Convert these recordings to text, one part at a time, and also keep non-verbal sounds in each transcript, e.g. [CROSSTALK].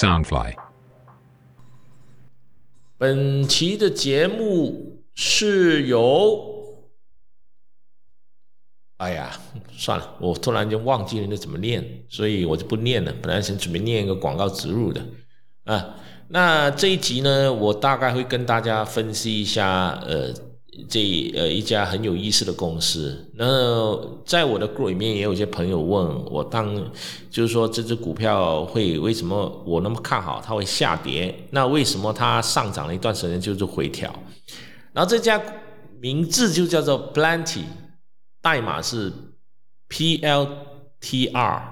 Soundfly。本期的节目是由……哎呀，算了，我突然间忘记了那怎么念，所以我就不念了。本来想准备念一个广告植入的啊。那这一集呢，我大概会跟大家分析一下，呃。这呃一家很有意思的公司，那在我的 group 里面也有些朋友问我，当就是说这只股票会为什么我那么看好它会下跌？那为什么它上涨了一段时间就是回调？然后这家名字就叫做 Plenty，代码是 P L T R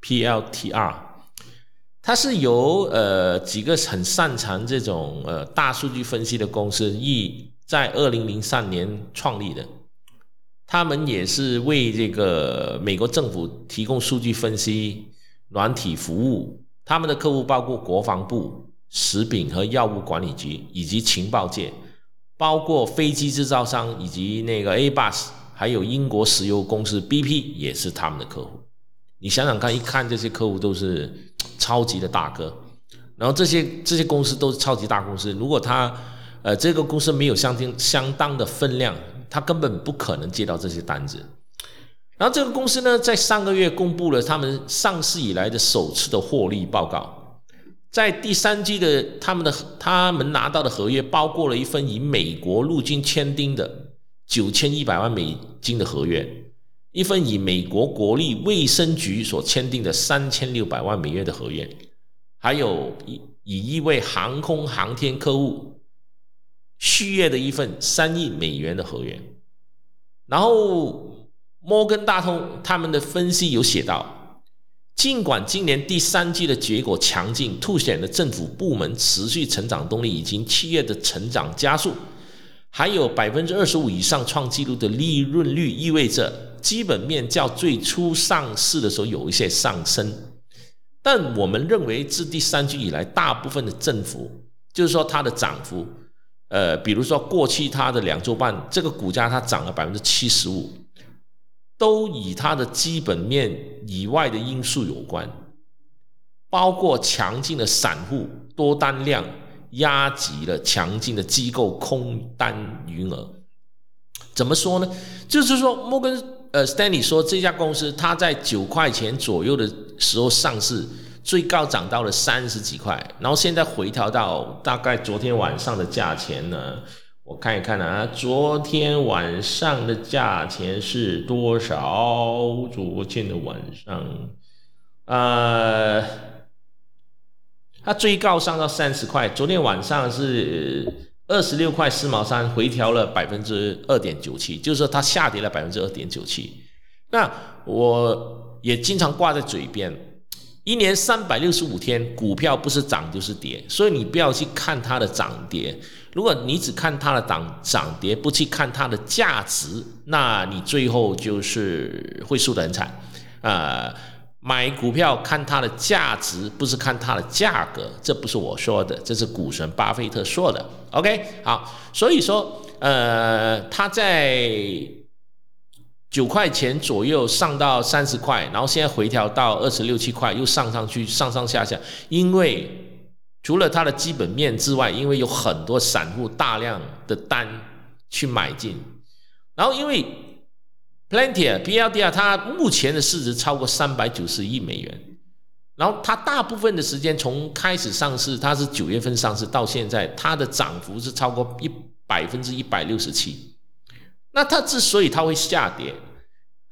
P L T R，它是由呃几个很擅长这种呃大数据分析的公司一。在二零零三年创立的，他们也是为这个美国政府提供数据分析软体服务。他们的客户包括国防部、食品和药物管理局以及情报界，包括飞机制造商以及那个 A bus，还有英国石油公司 BP 也是他们的客户。你想想看，一看这些客户都是 [TSK] 超级的大哥，然后这些这些公司都是超级大公司，如果他。呃，这个公司没有相当相当的分量，他根本不可能接到这些单子。然后这个公司呢，在上个月公布了他们上市以来的首次的获利报告，在第三季的他们的他们拿到的合约，包括了一份以美国陆军签订的九千一百万美金的合约，一份以美国国立卫生局所签订的三千六百万美元的合约，还有以以一位航空航天客户。续约的一份三亿美元的合约，然后摩根大通他们的分析有写到，尽管今年第三季的结果强劲，凸显了政府部门持续成长动力以及企业的成长加速，还有百分之二十五以上创纪录的利润率，意味着基本面较最初上市的时候有一些上升，但我们认为自第三季以来，大部分的政府就是说它的涨幅。呃，比如说过去它的两周半，这个股价它涨了百分之七十五，都与它的基本面以外的因素有关，包括强劲的散户多单量压挤了强劲的机构空单余额。怎么说呢？就是说摩根呃 Stanley 说这家公司它在九块钱左右的时候上市。最高涨到了三十几块，然后现在回调到大概昨天晚上的价钱呢？我看一看啊，昨天晚上的价钱是多少？昨天的晚上，呃，它最高上到三十块，昨天晚上是二十六块四毛三，回调了百分之二点九七，就是说它下跌了百分之二点九七。那我也经常挂在嘴边。一年三百六十五天，股票不是涨就是跌，所以你不要去看它的涨跌。如果你只看它的涨涨跌，不去看它的价值，那你最后就是会输得很惨。啊，买股票看它的价值，不是看它的价格，这不是我说的，这是股神巴菲特说的。OK，好，所以说，呃，他在。九块钱左右上到三十块，然后现在回调到二十六七块，又上上去，上上下下。因为除了它的基本面之外，因为有很多散户大量的单去买进，然后因为 Plenty P L D 啊，它目前的市值超过三百九十亿美元，然后它大部分的时间从开始上市，它是九月份上市到现在，它的涨幅是超过一百分之一百六十七。那它之所以它会下跌，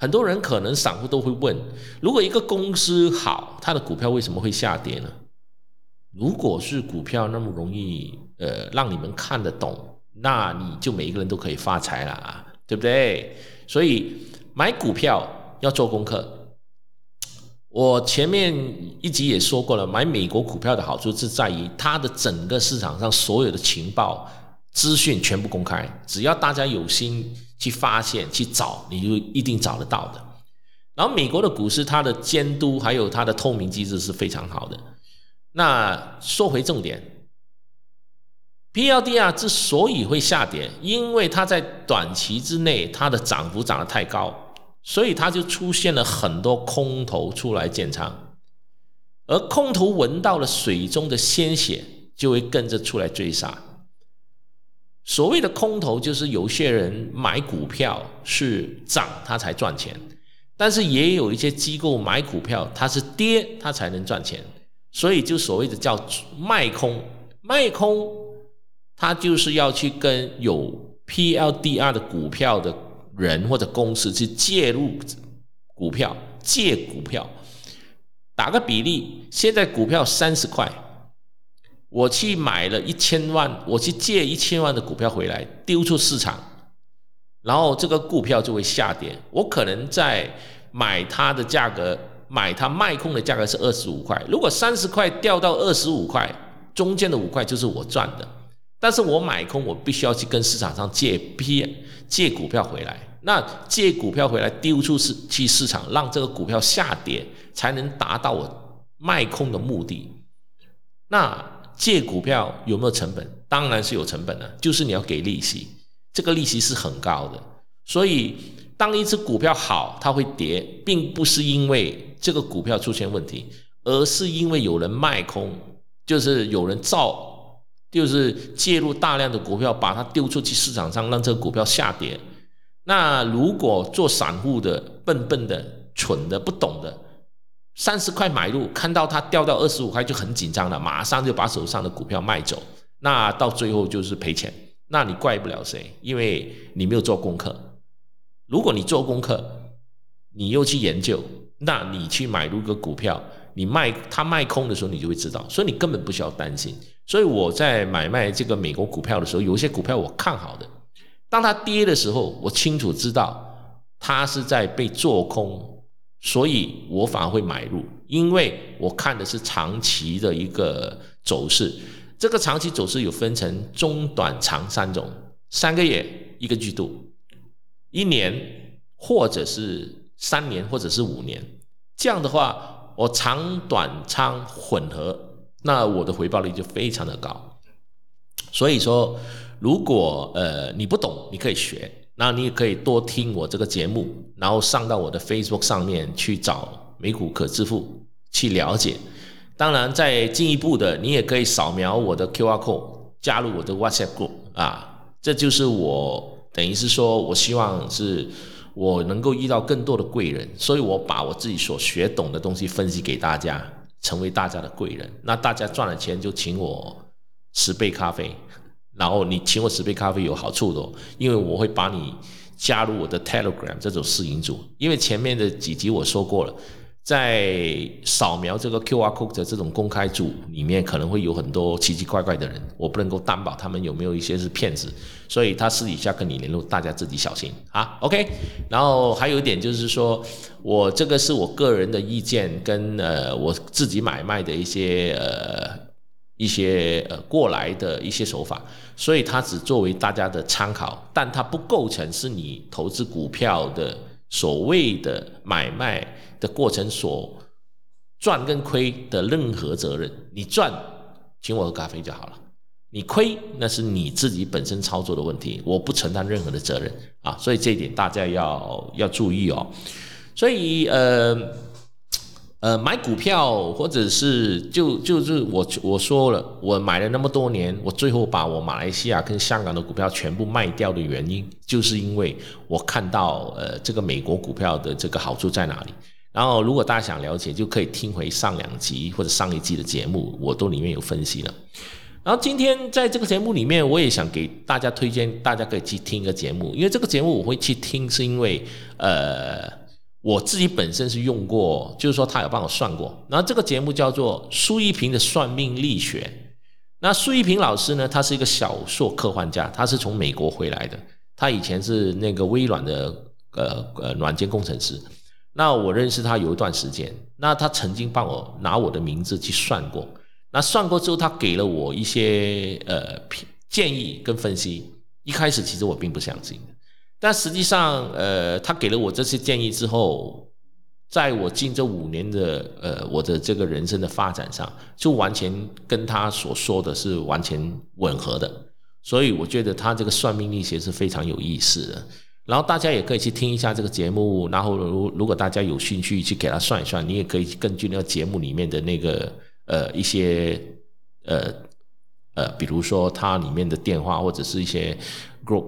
很多人可能散户都会问：如果一个公司好，它的股票为什么会下跌呢？如果是股票那么容易，呃，让你们看得懂，那你就每一个人都可以发财了啊，对不对？所以买股票要做功课。我前面一集也说过了，买美国股票的好处是在于它的整个市场上所有的情报资讯全部公开，只要大家有心。去发现、去找，你就一定找得到的。然后，美国的股市，它的监督还有它的透明机制是非常好的。那说回重点，P L D R 之所以会下跌，因为它在短期之内它的涨幅涨得太高，所以它就出现了很多空头出来建仓。而空头闻到了水中的鲜血，就会跟着出来追杀。所谓的空头，就是有些人买股票是涨他才赚钱，但是也有一些机构买股票，它是跌它才能赚钱，所以就所谓的叫卖空，卖空，他就是要去跟有 PLDR 的股票的人或者公司去介入股票借股票，打个比例，现在股票三十块。我去买了一千万，我去借一千万的股票回来丢出市场，然后这个股票就会下跌。我可能在买它的价格，买它卖空的价格是二十五块。如果三十块掉到二十五块，中间的五块就是我赚的。但是我买空，我必须要去跟市场上借 P 借股票回来。那借股票回来丢出市去市场，让这个股票下跌，才能达到我卖空的目的。那。借股票有没有成本？当然是有成本的，就是你要给利息，这个利息是很高的。所以，当一只股票好，它会跌，并不是因为这个股票出现问题，而是因为有人卖空，就是有人造，就是介入大量的股票，把它丢出去市场上，让这个股票下跌。那如果做散户的，笨笨的、蠢的、不懂的。三十块买入，看到它掉到二十五块就很紧张了，马上就把手上的股票卖走，那到最后就是赔钱，那你怪不了谁，因为你没有做功课。如果你做功课，你又去研究，那你去买入个股票，你卖它卖空的时候，你就会知道，所以你根本不需要担心。所以我在买卖这个美国股票的时候，有一些股票我看好的，当它跌的时候，我清楚知道它是在被做空。所以我反而会买入，因为我看的是长期的一个走势。这个长期走势有分成中、短、长三种，三个月、一个季度、一年，或者是三年，或者是五年。这样的话，我长短仓混合，那我的回报率就非常的高。所以说，如果呃你不懂，你可以学。那你也可以多听我这个节目，然后上到我的 Facebook 上面去找美股可支付去了解。当然，再进一步的，你也可以扫描我的 QR code 加入我的 WhatsApp group 啊。这就是我等于是说我希望是我能够遇到更多的贵人，所以我把我自己所学懂的东西分析给大家，成为大家的贵人。那大家赚了钱就请我十杯咖啡。然后你请我十杯咖啡有好处的，因为我会把你加入我的 Telegram 这种试营组。因为前面的几集我说过了，在扫描这个 QR code 的这种公开组里面，可能会有很多奇奇怪怪的人，我不能够担保他们有没有一些是骗子，所以他私底下跟你联络，大家自己小心啊。OK，然后还有一点就是说，我这个是我个人的意见，跟呃我自己买卖的一些呃。一些呃过来的一些手法，所以它只作为大家的参考，但它不构成是你投资股票的所谓的买卖的过程所赚跟亏的任何责任。你赚，请我喝咖啡就好了；你亏，那是你自己本身操作的问题，我不承担任何的责任啊。所以这一点大家要要注意哦。所以呃。呃，买股票或者是就就是我我说了，我买了那么多年，我最后把我马来西亚跟香港的股票全部卖掉的原因，就是因为我看到呃这个美国股票的这个好处在哪里。然后如果大家想了解，就可以听回上两集或者上一季的节目，我都里面有分析了。然后今天在这个节目里面，我也想给大家推荐，大家可以去听一个节目，因为这个节目我会去听，是因为呃。我自己本身是用过，就是说他有帮我算过。然后这个节目叫做苏一平的算命力学。那苏一平老师呢，他是一个小说科幻家，他是从美国回来的。他以前是那个微软的呃呃软件工程师。那我认识他有一段时间，那他曾经帮我拿我的名字去算过。那算过之后，他给了我一些呃建议跟分析。一开始其实我并不相信。但实际上，呃，他给了我这些建议之后，在我近这五年的呃我的这个人生的发展上，就完全跟他所说的是完全吻合的。所以我觉得他这个算命力学是非常有意思的。然后大家也可以去听一下这个节目，然后如如果大家有兴趣去给他算一算，你也可以根据那个节目里面的那个呃一些呃呃，比如说它里面的电话或者是一些 group，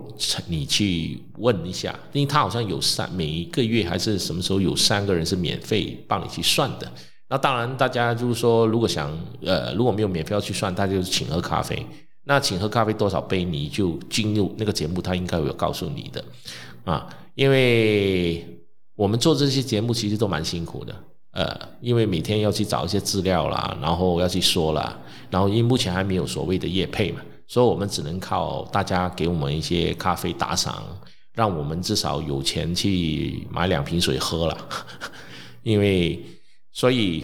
你去问一下，因为它好像有三每一个月还是什么时候有三个人是免费帮你去算的。那当然，大家就是说，如果想呃如果没有免费要去算，大家就请喝咖啡。那请喝咖啡多少杯，你就进入那个节目，他应该有告诉你的啊。因为我们做这些节目其实都蛮辛苦的，呃，因为每天要去找一些资料啦，然后要去说啦，然后因为目前还没有所谓的业配嘛，所以我们只能靠大家给我们一些咖啡打赏，让我们至少有钱去买两瓶水喝了。[LAUGHS] 因为，所以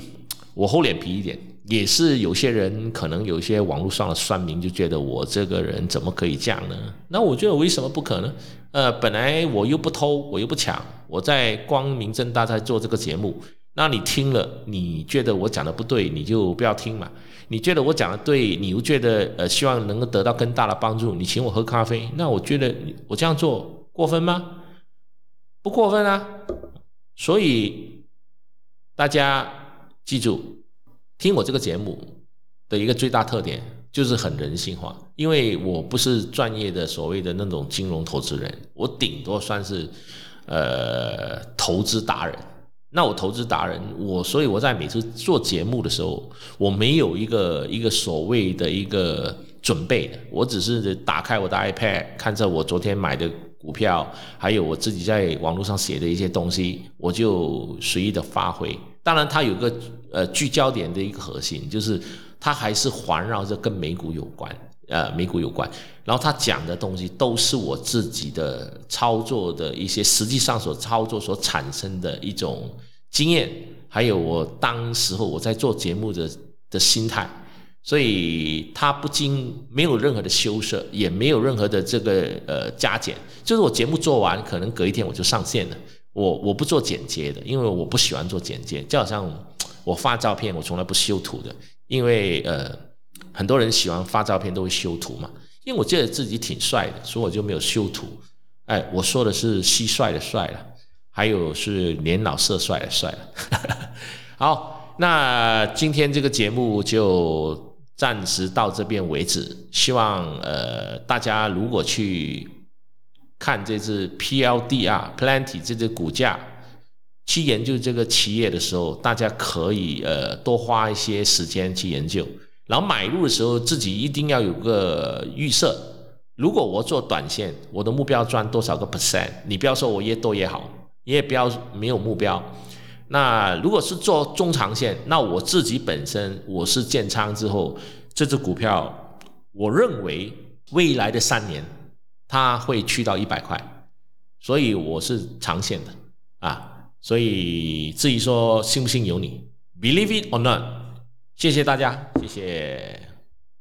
我厚脸皮一点。也是有些人可能有一些网络上的酸民就觉得我这个人怎么可以这样呢？那我觉得为什么不可呢？呃，本来我又不偷，我又不抢，我在光明正大在做这个节目。那你听了，你觉得我讲的不对，你就不要听嘛。你觉得我讲的对，你又觉得呃希望能够得到更大的帮助，你请我喝咖啡，那我觉得我这样做过分吗？不过分啊。所以大家记住。听我这个节目的一个最大特点就是很人性化，因为我不是专业的所谓的那种金融投资人，我顶多算是呃投资达人。那我投资达人，我所以我在每次做节目的时候，我没有一个一个所谓的一个准备的，我只是打开我的 iPad，看着我昨天买的股票，还有我自己在网络上写的一些东西，我就随意的发挥。当然，它有个呃聚焦点的一个核心，就是它还是环绕着跟美股有关，呃，美股有关。然后他讲的东西都是我自己的操作的一些实际上所操作所产生的一种经验，还有我当时候我在做节目的的心态，所以他不经没有任何的修饰，也没有任何的这个呃加减，就是我节目做完，可能隔一天我就上线了。我我不做剪接的，因为我不喜欢做剪接，就好像我发照片，我从来不修图的，因为呃很多人喜欢发照片都会修图嘛，因为我觉得自己挺帅的，所以我就没有修图。哎，我说的是蟋蟀的帅了，还有是年老色衰的帅了。[LAUGHS] 好，那今天这个节目就暂时到这边为止，希望呃大家如果去。看这只 PLDR Plenty 这只股价，去研究这个企业的时候，大家可以呃多花一些时间去研究，然后买入的时候自己一定要有个预设。如果我做短线，我的目标赚多少个 percent？你不要说我越多越好，也不要没有目标。那如果是做中长线，那我自己本身我是建仓之后，这只股票，我认为未来的三年。它会去到一百块，所以我是长线的啊，所以至于说信不信由你，believe it or not，谢谢大家，谢谢。